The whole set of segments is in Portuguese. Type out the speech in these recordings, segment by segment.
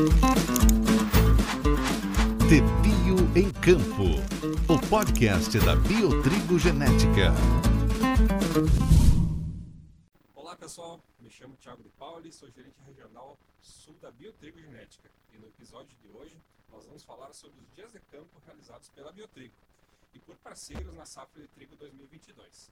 De Bio em Campo, o podcast da Biotrigo Genética. Olá pessoal, me chamo Thiago de Pauli, sou gerente regional sul da Biotrigo Genética e no episódio de hoje nós vamos falar sobre os dias de campo realizados pela Biotrigo e por parceiros na safra de trigo 2022.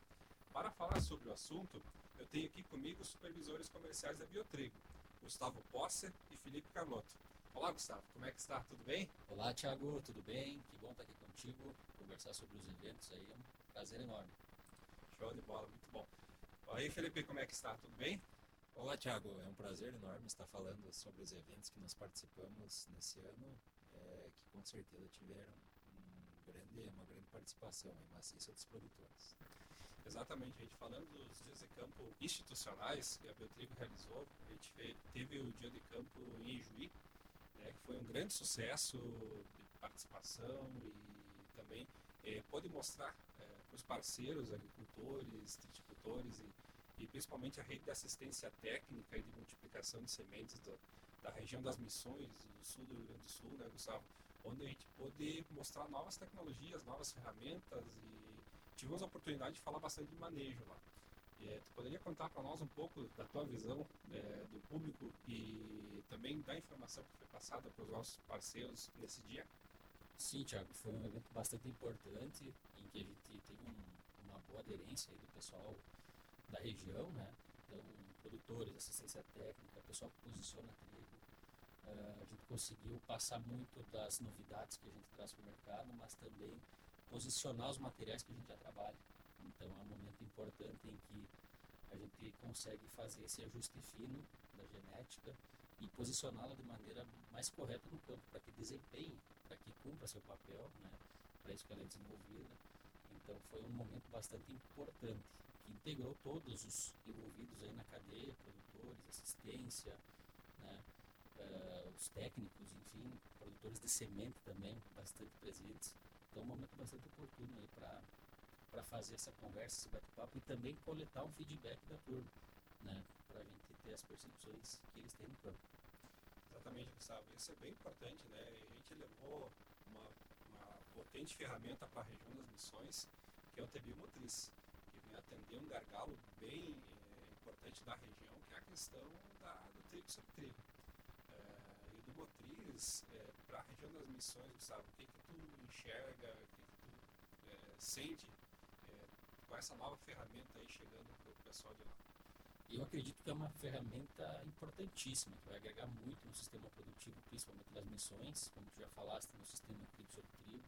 Para falar sobre o assunto, eu tenho aqui comigo os supervisores comerciais da Biotrigo, Gustavo Posse e Felipe Carlotto. Olá, Gustavo, como é que está? Tudo bem? Olá, Thiago, tudo bem? Que bom estar aqui contigo, conversar sobre os eventos aí, é um prazer enorme. Show de bola, muito bom. Aí, Felipe, como é que está? Tudo bem? Olá, Thiago, é um prazer enorme estar falando sobre os eventos que nós participamos nesse ano, é, que com certeza tiveram um grande, uma grande participação em maciça dos produtores. Exatamente, a gente falando dos dias de campo institucionais que a Biotrigo realizou, a gente teve o dia de campo em Ijuí, né, que foi um grande sucesso de participação e também é, pode mostrar é, para os parceiros, agricultores, triticultores e, e, principalmente a rede de assistência técnica e de multiplicação de sementes do, da região das Missões, do sul do Rio Grande do Sul, né, Gustavo? Onde a gente pôde mostrar novas tecnologias, novas ferramentas e tivemos a oportunidade de falar bastante de manejo lá. É, tu poderia contar para nós um pouco da tua visão é, do público e também da informação que foi passada para os nossos parceiros nesse dia? Sim, Tiago, foi um evento bastante importante em que a gente teve um, uma boa aderência do pessoal da região, né? Então, produtores, assistência técnica, pessoal que posiciona trigo. Uh, a gente conseguiu passar muito das novidades que a gente traz para o mercado, mas também posicionar os materiais que a gente já trabalha. Então é um momento importante em que a gente consegue fazer esse ajuste fino da genética e posicioná-la de maneira mais correta no campo, para que desempenhe, para que cumpra seu papel, né, para isso que ela é desenvolvida. Então foi um momento bastante importante, que integrou todos os envolvidos aí na cadeia, produtores, assistência, né, uh, os técnicos, enfim, produtores de semente também, bastante presentes. É um momento bastante oportuno aí para fazer essa conversa, esse bate-papo e também coletar um feedback da turma, né? Para a gente ter as percepções que eles têm no campo. Exatamente, Gustavo. Isso é bem importante, né? A gente levou uma, uma potente ferramenta para a região das missões, que é o TB Motriz, que vem atender um gargalo bem é, importante da região, que é a questão da, do trigo sobre trigo. É, é, para a região das missões, Gustavo, o que, que tu enxerga, o que, que tu é, sente com essa nova ferramenta aí chegando para o pessoal de lá? Eu acredito que é uma ferramenta importantíssima, que vai agregar muito no sistema produtivo, principalmente das missões, como tu já falaste, no sistema trigo sobre trigo.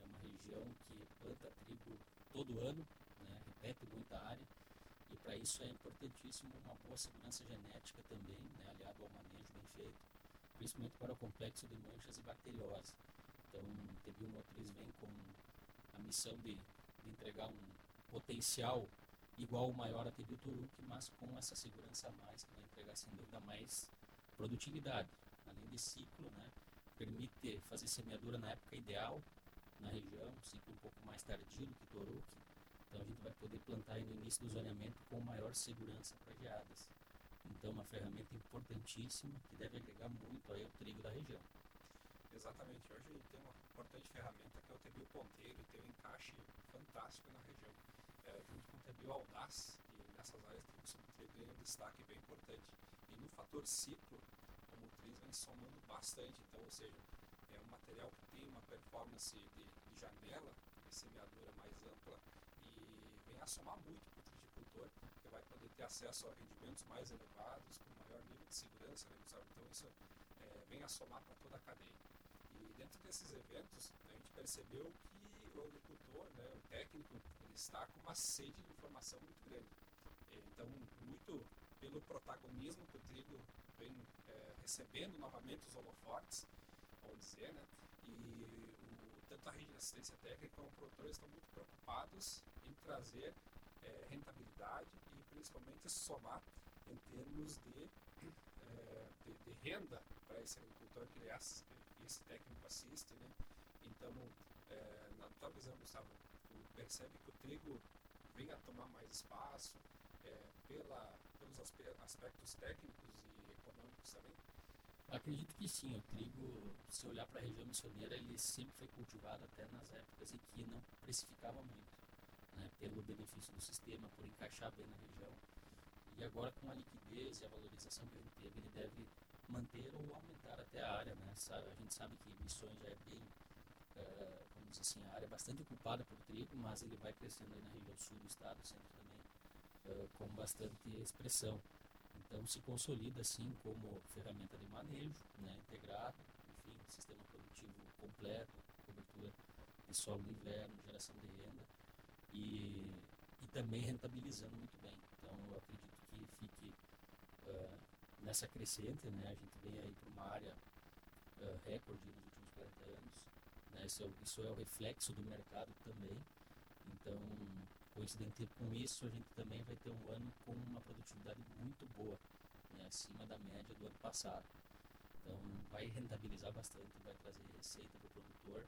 É uma região que planta trigo todo ano, né, repete muita área, e para isso é importantíssimo uma boa segurança genética também, né, aliado ao manejo bem feito, principalmente para o complexo de manchas e bacteriose. Então, o TBio Motriz vem com a missão de, de entregar um potencial igual ou maior a TB Turuk, mas com essa segurança a mais, que vai entregar sem dúvida mais produtividade. Além de ciclo, né, permite fazer semeadura na época ideal na região, ciclo um pouco mais tardio do que Turuk. Então a gente vai poder plantar no início do zoneamento com maior segurança para geadas. Então uma ferramenta importantíssima que deve agregar muito aí ao trigo da região. Exatamente. Hoje tem uma importante ferramenta que é o TB Ponteiro, tem um encaixe fantástico na região é, junto com o TBio Audaz, e nessas áreas tem um destaque bem importante. E no fator ciclo, o motriz vem somando bastante, então, ou seja, é um material que tem uma performance de, de janela, de semeadura mais ampla, e vem a somar muito para o triticultor, que vai poder ter acesso a rendimentos mais elevados, com maior nível de segurança, né? Então, isso é, vem a somar para toda a cadeia. E dentro desses eventos, a gente percebeu que o agricultor, né, o técnico, está com uma sede de informação muito grande. Então, muito pelo protagonismo que o trigo vem é, recebendo novamente os holofotes, vamos dizer, né? E o, tanto a rede de assistência técnica como os produtores estão muito preocupados em trazer é, rentabilidade e principalmente somar em termos de, é, de, de renda para esse agricultor que esse técnico assiste, né? Então, é, na tua visão, Gustavo, percebe que o trigo vem a tomar mais espaço é, pela, pelos aspectos técnicos e econômicos também? acredito que sim. O trigo, se olhar para a região missioneira, ele sempre foi cultivado até nas épocas em que não precificava muito, né, pelo benefício do sistema, por encaixar bem na região. E agora, com a liquidez e a valorização que ele teve, ele deve manter ou aumentar até a área. Né? A gente sabe que Missões já é bem, uh, vamos dizer assim, a área é bastante ocupada por trigo, mas ele vai crescendo aí na região sul do estado, sempre também uh, com bastante expressão. Então se consolida assim como ferramenta de manejo, né, integrado, enfim, sistema produtivo completo, cobertura de solo no inverno, geração de renda e, e também rentabilizando muito bem. Então eu acredito que fique uh, nessa crescente, né, a gente vem aí para uma área uh, recorde nos últimos 40 anos, né, isso, é, isso é o reflexo do mercado também. Então coincidente com isso, a gente também vai ter um ano com uma produtividade muito boa, né, acima da média do ano passado. Então, vai rentabilizar bastante, vai trazer receita para o produtor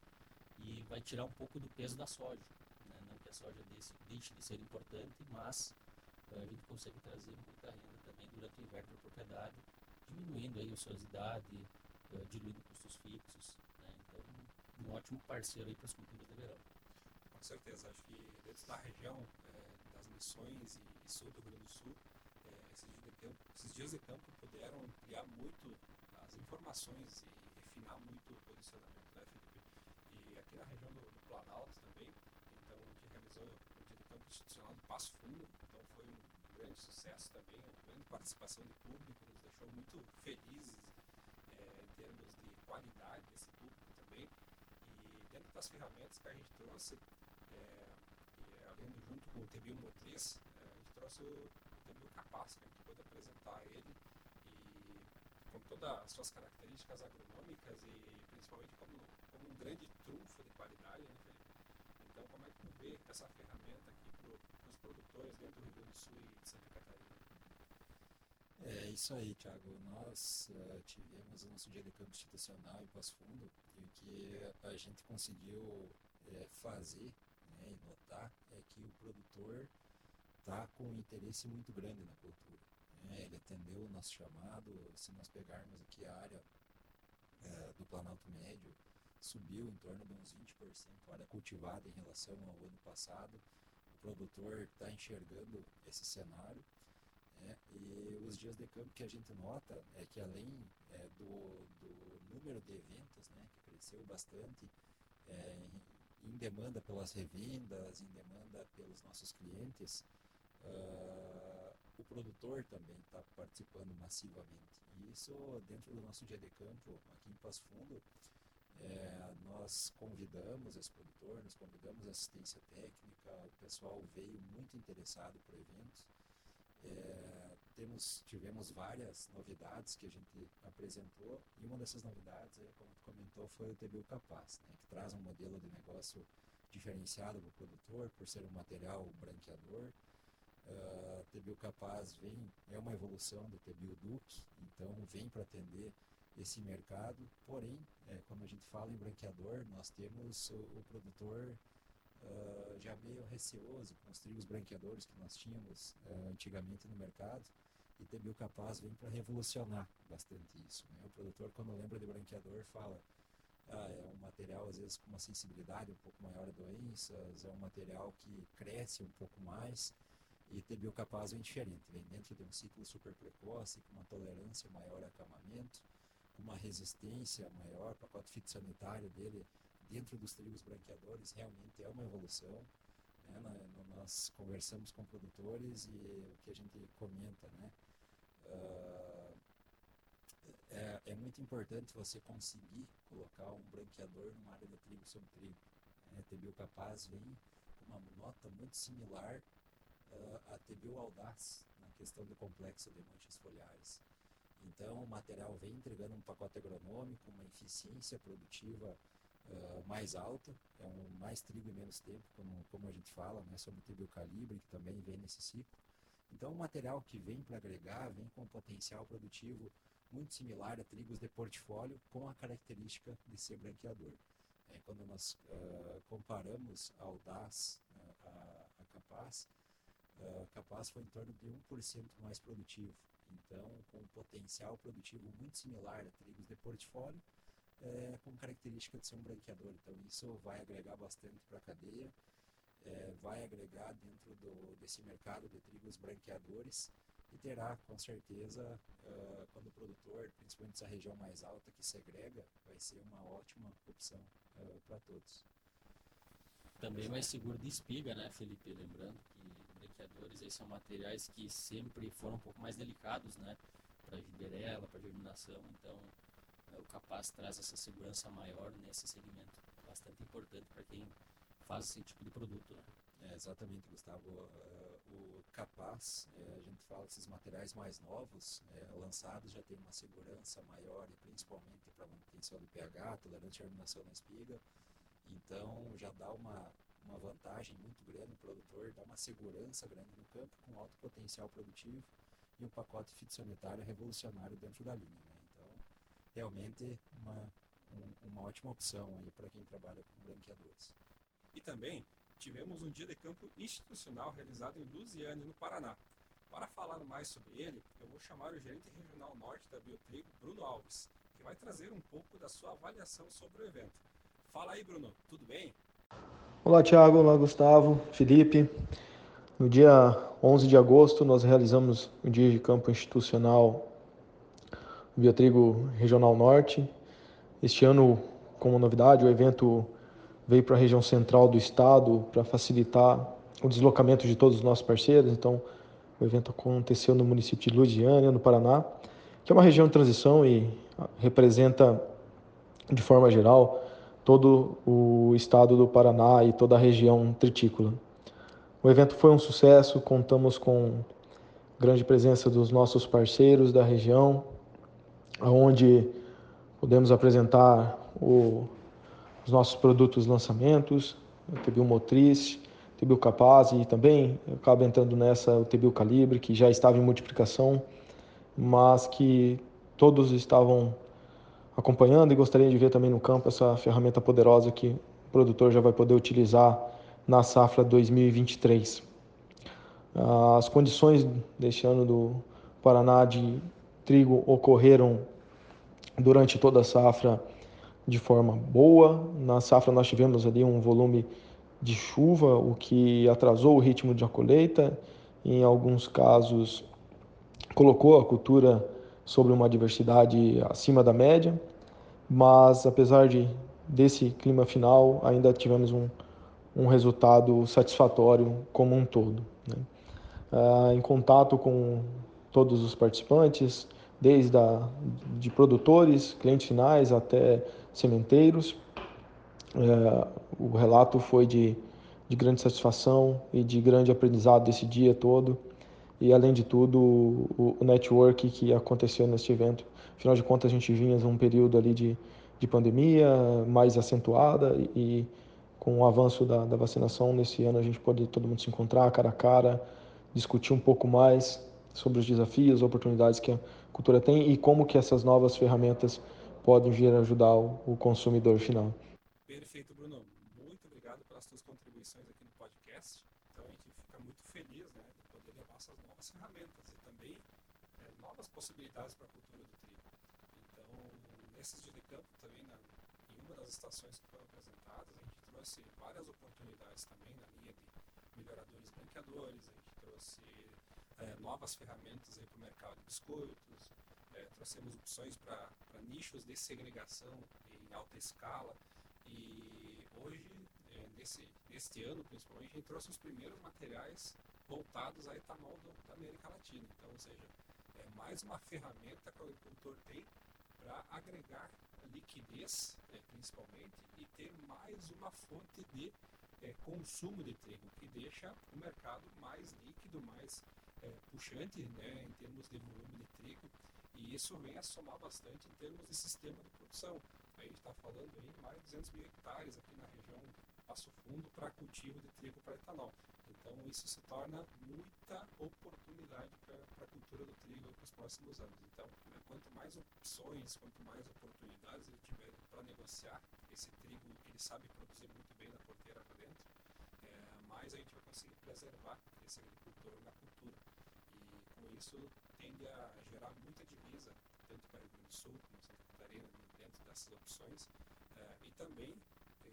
e vai tirar um pouco do peso da soja. A soja deixe, deixe de ser importante, mas a gente consegue trazer muita renda também durante o inverno para a propriedade, diminuindo aí a ociosidade, diluindo custos fixos. Né? Então, um ótimo parceiro aí para as culturas de verão. Com certeza, acho que dentro da região é, das missões e, e, sul do Rio Grande do Sul, é, esses, dias campo, esses dias de campo puderam ampliar muito as informações e refinar muito o posicionamento, né, Felipe? E aqui na região do, do Planalto também, de campo institucional do Passo Fundo, então foi um grande sucesso também, uma grande participação do público, nos deixou muito felizes é, em termos de qualidade desse público também. E dentro das ferramentas que a gente trouxe, junto com o TBU Motriz, é, a gente trouxe o TBU Capaz, que a gente pôde apresentar ele e com todas as suas características agronômicas e principalmente como, como um grande trunfo de qualidade, né, Felipe? Então, como é que tu vê essa ferramenta aqui para os produtores dentro do Rio Grande do Sul e de Santa Catarina? É isso aí, Thiago. Nós uh, tivemos o nosso dia de campo institucional em Passo Fundo e o que a gente conseguiu é, fazer né, e notar é que o produtor está com um interesse muito grande na cultura. Né? Ele atendeu o nosso chamado, se nós pegarmos aqui a área é, do Planalto Médio, subiu em torno de uns 20% a área cultivada em relação ao ano passado. O produtor está enxergando esse cenário. É, e os dias de campo que a gente nota é que além é, do, do número de eventos, né, que cresceu bastante, é, em demanda pelas revendas, em demanda pelos nossos clientes, uh, o produtor também está participando massivamente. E isso, dentro do nosso dia de campo, aqui em Passo Fundo, é, nós convidamos esse produtor, nós convidamos assistência técnica, o pessoal veio muito interessado por eventos. É, temos, tivemos várias novidades que a gente apresentou e uma dessas novidades, como tu comentou, foi o TBU Capaz, né, que traz um modelo de negócio diferenciado para o produtor por ser um material branqueador. Uh, TBU Capaz vem, é uma evolução do TBU Duke, então vem para atender esse mercado, porém, é, quando a gente fala em branqueador, nós temos o, o produtor uh, já meio receoso com os trigos branqueadores que nós tínhamos uh, antigamente no mercado, e TBU Capaz vem para revolucionar bastante isso. Né? O produtor, quando lembra de branqueador, fala ah, é um material, às vezes, com uma sensibilidade um pouco maior a doenças, é um material que cresce um pouco mais, e TBU Capaz vem diferente, vem dentro de um ciclo super precoce, com uma tolerância maior a acamamento, com uma resistência maior, o pacote fitossanitário dele dentro dos trigos branqueadores realmente é uma evolução. Né? Nós conversamos com produtores e o que a gente comenta, né? Uh, é, é, muito importante você conseguir colocar um branqueador numa área de trigo sobre trigo. Né? A TBU Capaz vem com uma nota muito similar uh, à TBU Audaz na questão do complexo de manchas foliares. Então, o material vem entregando um pacote agronômico, uma eficiência produtiva uh, mais alta, é um mais trigo e menos tempo, como, como a gente fala, né, sobre o TBU calibre, que também vem nesse ciclo. Então, um material que vem para agregar, vem com um potencial produtivo muito similar a trigos de portfólio, com a característica de ser branqueador. É, quando nós uh, comparamos a Audaz, uh, a, a Capaz, uh, Capaz foi em torno de 1% mais produtivo. Então, com um potencial produtivo muito similar a trigos de portfólio é, com característica de ser um branqueador. Então, isso vai agregar bastante para a cadeia, é, vai agregar dentro do, desse mercado de trigos branqueadores e terá, com certeza, uh, quando o produtor, principalmente essa região mais alta que segrega, vai ser uma ótima opção uh, para todos. Também mais seguro de espiga, né, Felipe? Lembrando que branqueadores aí são materiais que sempre foram um pouco mais delicados, né, para giberela, para germinação, então o capaz traz essa segurança maior nesse segmento, bastante importante para quem faz esse tipo de produto. Né? É, exatamente, Gustavo. Uh, o capaz, é, a gente fala esses materiais mais novos, é, lançados, já tem uma segurança maior, e principalmente para manutenção do pH, tolerante à germinação na espiga. Então, já dá uma, uma vantagem muito grande no produtor, dá uma segurança grande no campo, com alto potencial produtivo e um pacote fitossanitário revolucionário dentro da linha. Né? Então, realmente, uma, um, uma ótima opção para quem trabalha com branqueadores. E também tivemos um dia de campo institucional realizado em Lusiane, no Paraná. Para falar mais sobre ele, eu vou chamar o gerente regional norte da Biotrigo, Bruno Alves, que vai trazer um pouco da sua avaliação sobre o evento. Fala aí, Bruno, tudo bem? Olá, Thiago. Olá, Gustavo, Felipe. No dia 11 de agosto, nós realizamos o dia de campo institucional Biotrigo Regional Norte. Este ano, como novidade, o evento veio para a região central do estado para facilitar o deslocamento de todos os nossos parceiros. Então, o evento aconteceu no município de Lusiânia, no Paraná, que é uma região de transição e representa, de forma geral, todo o estado do Paraná e toda a região tritícola. O evento foi um sucesso, contamos com grande presença dos nossos parceiros da região, onde pudemos apresentar o os nossos produtos lançamentos, o TBU Motriz, o TBU Capaz e também acaba entrando nessa o TBU Calibre, que já estava em multiplicação, mas que todos estavam acompanhando e gostaria de ver também no campo essa ferramenta poderosa que o produtor já vai poder utilizar na safra 2023. As condições deste ano do Paraná de trigo ocorreram durante toda a safra de forma boa. Na safra nós tivemos ali um volume de chuva, o que atrasou o ritmo de colheita, em alguns casos colocou a cultura sobre uma diversidade acima da média, mas apesar de desse clima final, ainda tivemos um, um resultado satisfatório como um todo. Né? Ah, em contato com todos os participantes, desde a, de produtores, clientes finais até sementeiros. É, o relato foi de, de grande satisfação e de grande aprendizado desse dia todo. E, além de tudo, o, o network que aconteceu neste evento. Afinal de contas, a gente vinha num período ali de, de pandemia mais acentuada e, e com o avanço da, da, vacinação nesse ano a gente pode todo mundo se encontrar cara a cara, discutir um pouco mais sobre os desafios, oportunidades que a cultura tem e como que essas novas ferramentas podem vir ajudar o, consumidor final. Perfeito, Bruno. Muito obrigado pelas suas contribuições aqui no podcast. Então a gente fica muito feliz né, de poder levar essas novas ferramentas e também é, novas possibilidades para a cultura do trigo. Então, nesses dias de campo também, na, em uma das estações que foram apresentadas, a gente trouxe várias oportunidades também na linha de melhoradores branqueadores, a gente trouxe é, novas ferramentas para o mercado de biscoitos, é, trouxemos opções para nichos de segregação em alta escala e hoje, é, nesse, neste ano principalmente, a gente trouxe os primeiros materiais voltados a etanol do, da América Latina. Então, ou seja, é mais uma ferramenta que o agricultor tem para agregar liquidez, é, principalmente, e ter mais uma fonte de é, consumo de trigo, que deixa o mercado mais líquido, mais é, puxante né, em termos de volume de trigo e isso vem a somar bastante em termos de sistema de produção. A gente está falando de mais de 200 mil hectares aqui na região Passo Fundo para cultivo de trigo para etanol. Então isso se torna muita oportunidade para a cultura do trigo para os próximos anos. Então, né, quanto mais opções, quanto mais oportunidades ele tiver para negociar esse trigo que ele sabe produzir muito bem na porteira para dentro, é, mais a gente vai conseguir preservar esse agricultor na cultura. E com isso tende a gerar muita divisa, tanto para o Rio Grande do Sul como Santa Catarina, essas opções. É, e também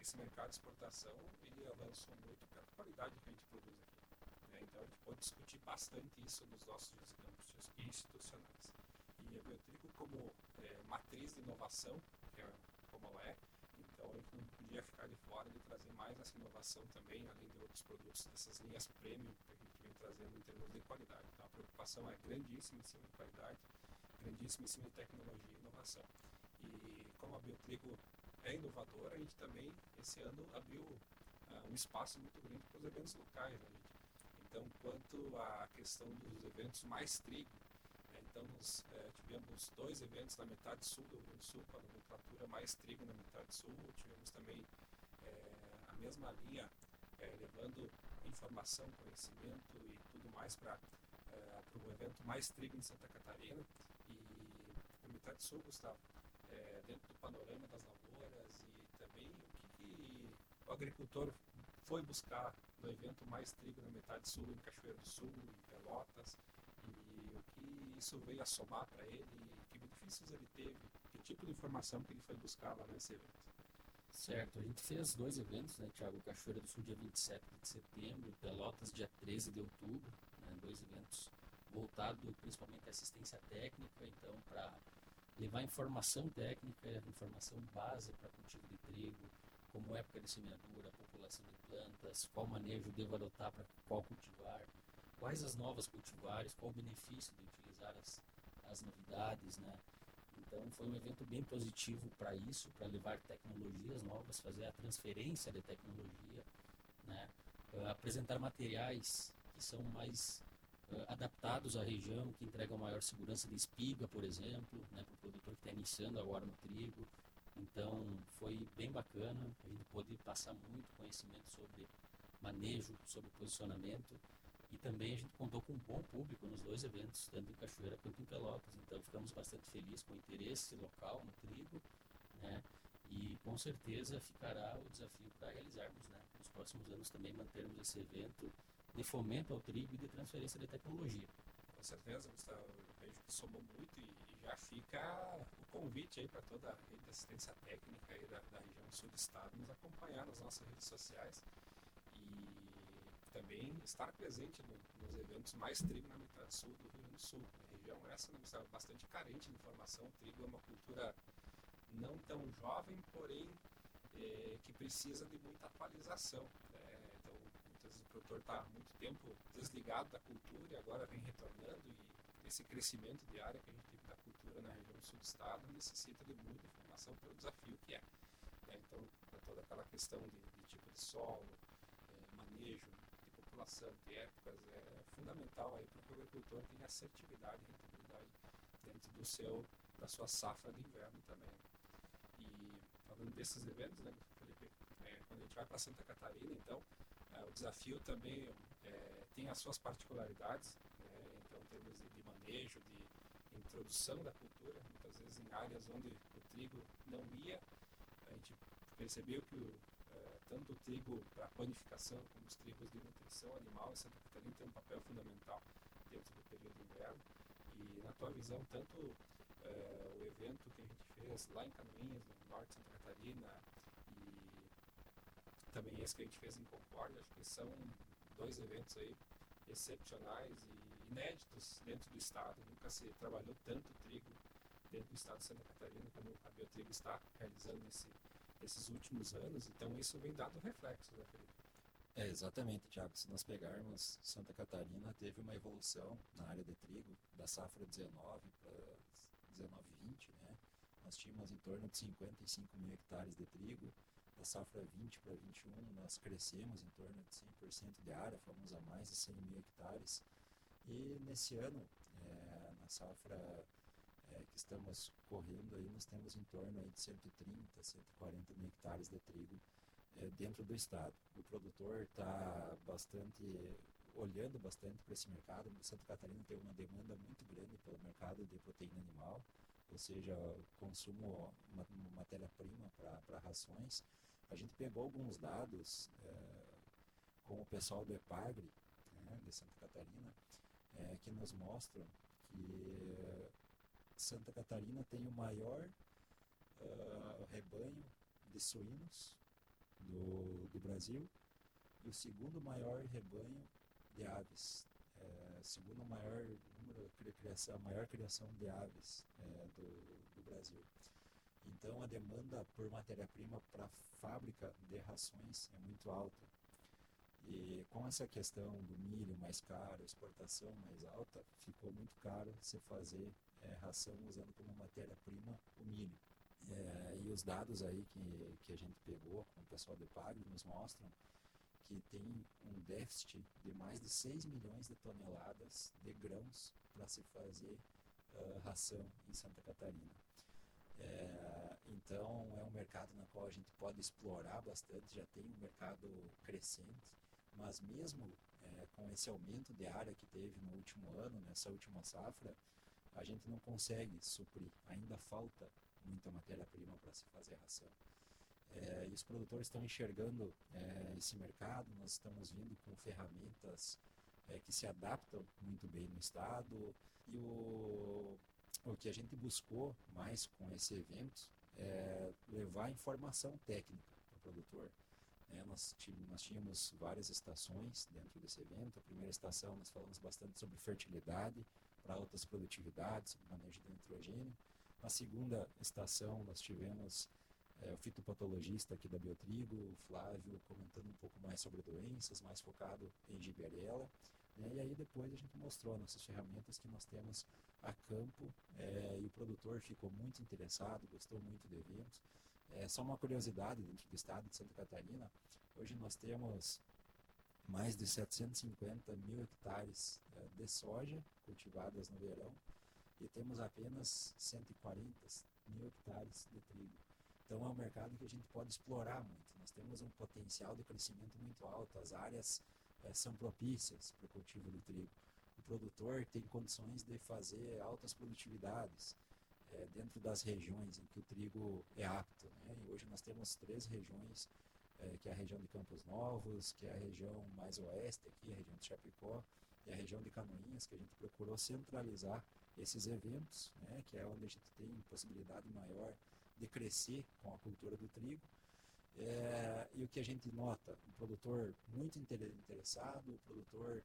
esse mercado de exportação ele avançou muito pela qualidade que a gente produz aqui. Né? Então a gente pode discutir bastante isso nos nossos campos institucionais. E a Biotrigo como é, matriz de inovação, que é como ela é, então gente não podia ficar de fora de trazer mais essa inovação também, além de outros produtos dessas linhas premium que a gente vem trazendo em termos de qualidade. Então a preocupação é grandíssima em cima de qualidade, grandíssima em cima de tecnologia e inovação. E como a Biotrigo é inovadora, a gente também, esse ano, abriu uh, um espaço muito grande para os eventos locais. Né, então, quanto à questão dos eventos mais trigo, né, então nós uh, tivemos dois eventos na metade sul do Rio Grande do Sul, com a nomenclatura mais trigo na metade sul, tivemos também uh, a mesma linha, levando informação, conhecimento e tudo mais para o evento mais trigo em Santa Catarina. E a metade sul, Gustavo, dentro do panorama das lavouras e também o que, o agricultor foi buscar no evento mais trigo na metade sul, em Cachoeiro do Sul, em Pelotas, e o que isso veio a somar para ele, que benefícios ele teve, que tipo de informação que ele foi buscar lá nesse evento. Certo, a gente fez dois eventos, né, Tiago? Cachoeira do Sul, dia 27 de setembro, Pelotas, dia 13 de outubro, né, dois eventos voltados principalmente à assistência técnica, então, para levar informação técnica, informação base para cultivo de trigo, como época de semeadura, população de plantas, qual manejo devo adotar para qual cultivar, quais as novas cultivares, qual o benefício de utilizar as, as novidades, né? Então foi um evento bem positivo para isso, para levar tecnologias novas, fazer a transferência de tecnologia, né? Uh, apresentar materiais que são mais adaptados à região, que entregam maior segurança de espiga, por exemplo, né, para o produtor que está iniciando agora no trigo. Então foi bem bacana, a gente pôde passar muito conhecimento sobre manejo, sobre posicionamento e também a gente contou com um bom público nos dois eventos, tanto em Cachoeira quanto em Pelotas. Então ficamos bastante felizes com o interesse local no trigo, né? E com certeza ficará o desafio para realizarmos, né? Nos próximos anos também mantermos esse evento de fomento ao trigo e de transferência de tecnologia. Com certeza, Gustavo. Eu vejo que somou muito e, já fica o convite aí para toda a rede de assistência técnica aí da, da região sul do estado nos acompanhar nas nossas redes sociais e também estar presente no, nos eventos mais trigo na metade sul do Rio Grande do Sul. A região essa né, está bastante carente de informação. O trigo é uma cultura não tão jovem, porém é, que precisa de muita atualização produtor está muito tempo desligado da cultura e agora vem retornando e esse crescimento de área que a gente teve da cultura na região sul do estado necessita de muita informação pelo desafio que é. Né? Então, para toda aquela questão de, de tipo de solo, é, manejo de população, de épocas, é fundamental aí para que o agricultor tenha assertividade e rentabilidade dentro do seu, da sua safra de inverno também. E falando desses eventos, né, Felipe, é, quando a gente vai para Santa Catarina, então, o desafio também é, tem as suas particularidades, é, então, em termos de, manejo, de introdução da cultura, muitas vezes em áreas onde o trigo não ia, a gente percebeu que o, é, tanto o trigo para panificação como os trigos de nutrição animal em Santa Catarina tem um papel fundamental dentro do período de inverno. E na tua visão, tanto é, o evento que a gente fez lá em Canoinhas, no norte de Santa Catarina, também esse que a gente fez em Concórdia, acho que são dois eventos aí excepcionais e inéditos dentro do estado. Nunca se trabalhou tanto trigo dentro do estado de Santa Catarina como a Biotrigo está realizando nesse, nesses últimos anos. Então isso vem dado reflexo, né, Felipe? É, exatamente, Tiago. Se nós pegarmos Santa Catarina, teve uma evolução na área de trigo, da safra 19 para 19 20, né? Nós tínhamos em torno de 55 mil hectares de trigo, da safra 20 para 21, nós crescemos em torno de 100% de área, fomos a mais de 100 mil hectares. E nesse ano, é, na safra é, que estamos correndo, aí, nós temos em torno aí, de 130, 140 mil hectares de trigo é, dentro do estado. O produtor está bastante olhando bastante para esse mercado. Santa Catarina tem uma demanda muito grande pelo mercado de proteína animal, ou seja, consumo matéria-prima para rações. A gente pegou alguns dados é, com o pessoal do EPAGRE, né, de Santa Catarina, é, que nos mostram que Santa Catarina tem o maior uh, de suínos do, do Brasil e o segundo maior rebanho de aves, é, segundo maior número criação, a maior criação de aves é, do, do Brasil. Então a demanda por matéria-prima para fábrica de rações é muito alta. E com essa questão do milho mais caro, exportação mais alta, ficou muito caro se fazer é, ração usando como matéria-prima o milho. É, e os dados aí que, que a gente pegou com o pessoal do Pagre nos mostram que tem um déficit de mais de 6 milhões de toneladas de grãos para se fazer uh, ração em Santa Catarina. É, então é um mercado na qual a gente pode explorar bastante, já tem um mercado crescente, mas mesmo é, com esse aumento de área que teve no último ano, nessa última safra, a gente não consegue suprir, ainda falta muita matéria-prima para se fazer ração. É, e os produtores estão enxergando é, esse mercado, nós estamos vindo com ferramentas é, que se adaptam muito bem no estado. E o, o que a gente buscou mais com esse evento é levar informação técnica para o produtor. É, nós, nós tínhamos várias estações dentro desse evento. A primeira estação nós falamos bastante sobre fertilidade para altas produtividades, sobre manejo de nitrogênio. Na segunda estação nós tivemos é, o fitopatologista aqui da Biotrigo, o Flávio, comentando um pouco mais sobre doenças, mais focado em giberela. Né? E aí depois a gente mostrou nossas ferramentas que nós temos a campo é, e o produtor ficou muito interessado, gostou muito do evento. É, só uma curiosidade dentro do estado de Santa Catarina, hoje nós temos mais de 750 mil hectares é, de soja cultivadas no verão e temos apenas 140 mil hectares de trigo. Então é um mercado que a gente pode explorar muito. Nós temos um potencial de crescimento muito alto, as áreas é, são propícias para o cultivo do trigo. Produtor tem condições de fazer altas produtividades é, dentro das regiões em que o trigo é apto. Né? E hoje nós temos três regiões, é, que é a região de Campos Novos, que é a região mais oeste aqui, a região de Chapecó, e a região de Canoinhas, que a gente procurou centralizar esses eventos, né? que é onde a gente tem possibilidade maior de crescer com a cultura do trigo. É, e o que a gente nota, um produtor muito interessado, o produtor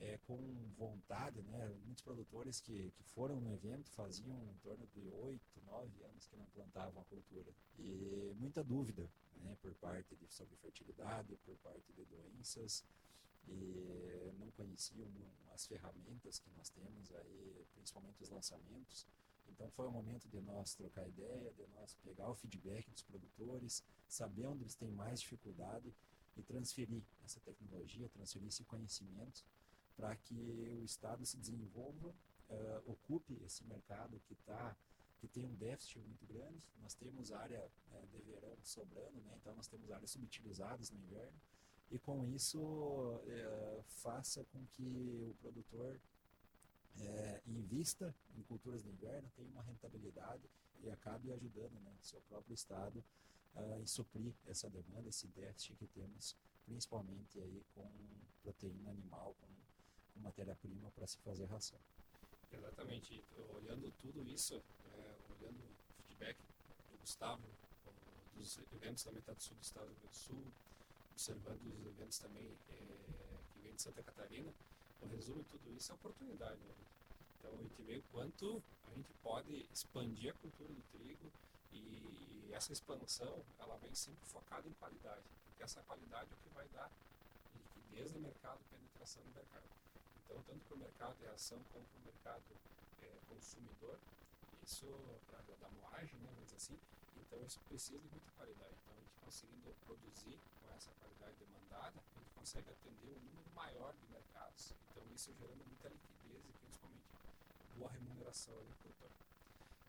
é, com vontade, né? muitos produtores que, que foram no evento faziam em torno de 8, 9 anos que não plantavam a cultura. E muita dúvida né? por parte de, sobre fertilidade, por parte de doenças, e não conheciam as ferramentas que nós temos aí, principalmente os lançamentos. Então foi o momento de nós trocar ideia, de nós pegar o feedback dos produtores, saber onde eles têm mais dificuldade e transferir essa tecnologia, transferir esse conhecimento para que o Estado se desenvolva, uh, ocupe esse mercado que está que tem um déficit muito grande. Nós temos área né, de verão sobrando, né? então nós temos áreas subutilizadas no inverno e com isso uh, faça com que o produtor é, invista em culturas de inverno, tenha uma rentabilidade e acabe ajudando né, seu próprio estado uh, em suprir essa demanda, esse déficit que temos, principalmente aí com proteína animal, com matéria-prima para se fazer ração. Exatamente. Olhando tudo isso, é, olhando o feedback do Gustavo, dos eventos da metade sul do estado do Rio Grande do Sul, observando os eventos também é, que vem de Santa Catarina, o resumo de tudo isso é oportunidade. Né? Então a gente vê o quanto a gente pode expandir a cultura do trigo e essa expansão ela vem sempre focada em qualidade, porque essa qualidade é o que vai dar liquidez no mercado, penetração no mercado. Então, tanto para o mercado de ação como para o mercado é, consumidor, isso para da moagem, né, vamos assim, então isso precisa de muita qualidade. Então, a gente conseguindo produzir com essa qualidade demandada, a gente consegue atender um número maior de mercados. Então, isso gerando muita liquidez e principalmente boa remuneração do produtor.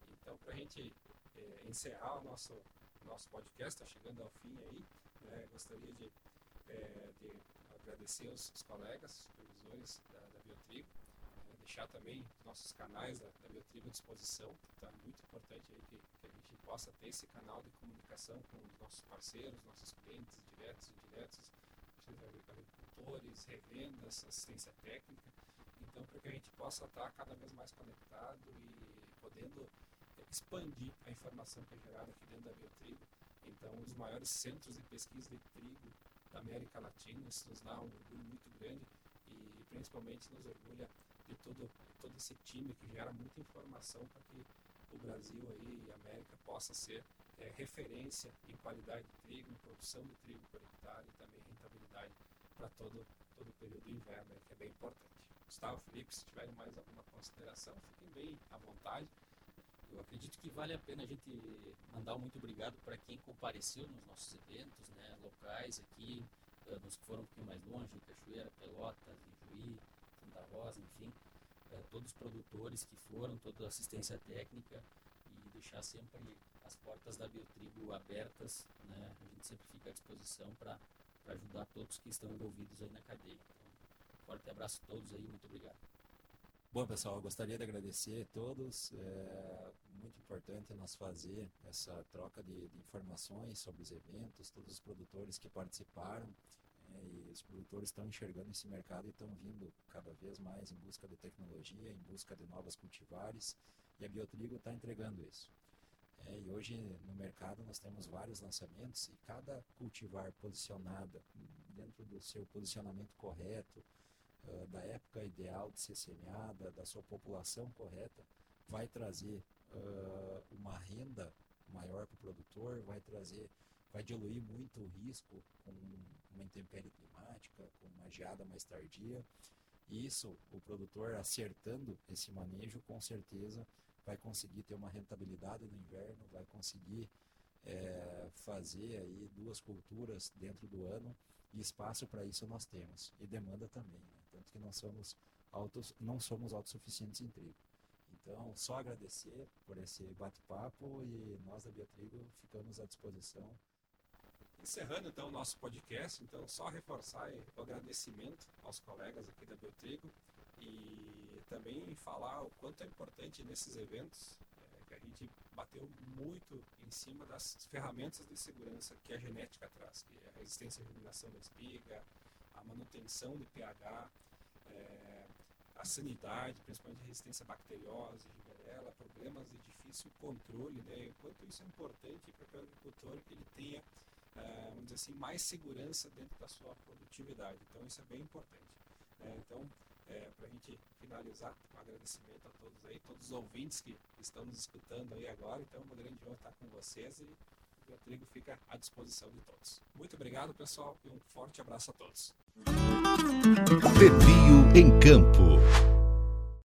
Então, para a gente é, encerrar o nosso, nosso podcast, está chegando ao fim aí, né, gostaria de, é, de agradecer os, os colegas, supervisores da, da Biotrigo, né, deixar também nossos canais da, da Biotrigo à disposição, está muito importante aí que, que, a gente possa ter esse canal de comunicação com os nossos parceiros, nossos clientes diretos e indiretos, agricultores, revendas, assistência técnica, então para que a gente possa estar cada vez mais conectado e podendo expandir a informação que é gerada aqui dentro da Biotrigo Então, um dos maiores centros de pesquisa de trigo da América Latina, isso nos dá um orgulho muito grande e principalmente nos orgulha de todo, todo esse time que gera muita informação para que o Brasil aí e a América possa ser é, referência em qualidade de trigo, em produção de trigo por hectare e também rentabilidade para todo, todo o período do inverno, que é bem importante. Gustavo, Felipe, se tiverem mais alguma consideração, fiquem bem à vontade. Eu acredito que vale a pena a gente mandar um muito obrigado para quem compareceu nos nossos eventos, né, locais aqui, uh, nos que foram um pouquinho mais longe, Cachoeira, Pelotas, Juí, Santa Rosa, enfim, uh, todos os produtores que foram, toda a assistência técnica e deixar sempre as portas da Biotrigo abertas, né, a gente sempre fica à disposição para ajudar todos que estão envolvidos aí na cadeia. Então, um forte abraço a todos aí, muito obrigado. Bom, pessoal, eu gostaria de agradecer a todos. É muito importante nós fazer essa troca de, de informações sobre os eventos, todos os produtores que participaram. É, e os produtores estão enxergando esse mercado e estão vindo cada vez mais em busca de tecnologia, em busca de novas cultivares. E a Biotrigo está entregando isso. É, e hoje no mercado nós temos vários lançamentos e cada cultivar posicionada dentro do seu posicionamento correto, uh, da época ideal de ser semeada, da sua população correta, vai trazer uh, uma renda maior para o produtor, vai trazer, vai diluir muito o risco com uma intempérie climática, com uma geada mais tardia. Isso, o produtor acertando esse manejo, com certeza vai conseguir ter uma rentabilidade no inverno, vai conseguir é, fazer aí duas culturas dentro do ano e espaço para isso nós temos e demanda também, né? Tanto que nós somos autos, não somos autossuficientes em trigo. Então, só agradecer por esse bate-papo e nós da Biotrigo ficamos à disposição. Encerrando então o nosso podcast, então só reforçar o agradecimento aos colegas aqui da Biotrigo e também falar o quanto é importante nesses eventos é, que a gente bateu muito em cima das ferramentas de segurança que a genética traz, que é a resistência à germinação da espiga, a manutenção de pH, é, a sanidade, principalmente a resistência bacteriose, gigarela, problemas de difícil controle, né? o quanto isso é importante para o agricultor que ele tenha, é, vamos dizer assim, mais segurança dentro da sua produtividade. Então isso é bem importante. Né? Então é, para a gente finalizar, um agradecimento a todos aí, todos os ouvintes que estão nos escutando aí agora. Então, uma grande honra estar com vocês e o Trigo fica à disposição de todos. Muito obrigado, pessoal, e um forte abraço a todos. Pepio em Campo.